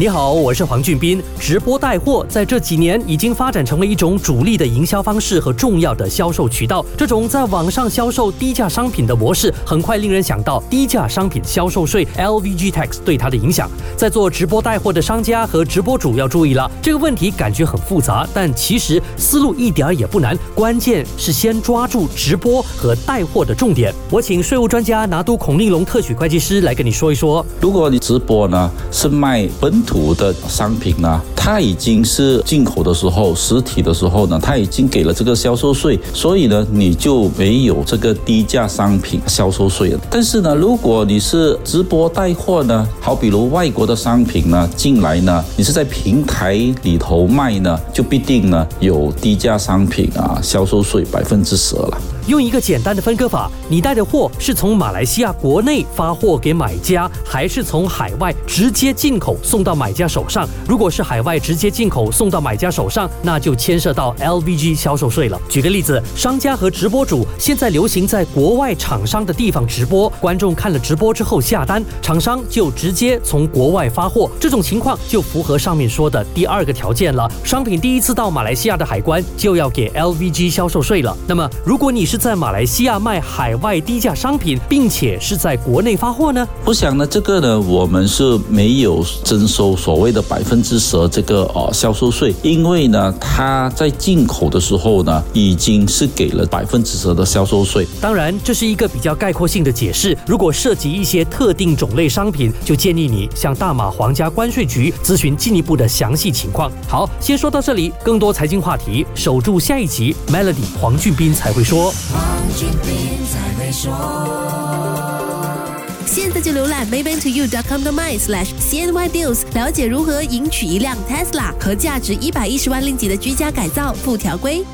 你好，我是黄俊斌。直播带货在这几年已经发展成为一种主力的营销方式和重要的销售渠道。这种在网上销售低价商品的模式，很快令人想到低价商品销售税 （LVG tax） 对它的影响。在做直播带货的商家和直播主要注意了，这个问题感觉很复杂，但其实思路一点也不难。关键是先抓住直播和带货的重点。我请税务专家拿督孔令龙特许会计师来跟你说一说。如果你直播呢是卖本土的商品呢，它已经是进口的时候，实体的时候呢，它已经给了这个销售税，所以呢，你就没有这个低价商品销售税了。但是呢，如果你是直播带货呢，好比如外国的商品呢进来呢，你是在平台里头卖呢，就必定呢有低价商品啊销售税百分之十了。用一个简单的分割法，你带的货是从马来西亚国内发货给买家，还是从海外直接进口送到买家手上？如果是海外直接进口送到买家手上，那就牵涉到 LVG 销售税了。举个例子，商家和直播主现在流行在国外厂商的地方直播，观众看了直播之后下单，厂商就直接从国外发货，这种情况就符合上面说的第二个条件了。商品第一次到马来西亚的海关就要给 LVG 销售税了。那么，如果你是在马来西亚卖海外低价商品，并且是在国内发货呢？我想呢，这个呢，我们是没有征收所谓的百分之十这个呃销售税，因为呢，它在进口的时候呢，已经是给了百分之十的销售税。当然，这是一个比较概括性的解释。如果涉及一些特定种类商品，就建议你向大马皇家关税局咨询进一步的详细情况。好，先说到这里，更多财经话题，守住下一集，Melody 黄俊斌才会说。黄俊斌才会说。现在就浏览 maybantoyou.com.my/cny deals，了解如何赢取一辆 Tesla 和价值一百一十万令吉的居家改造附条规。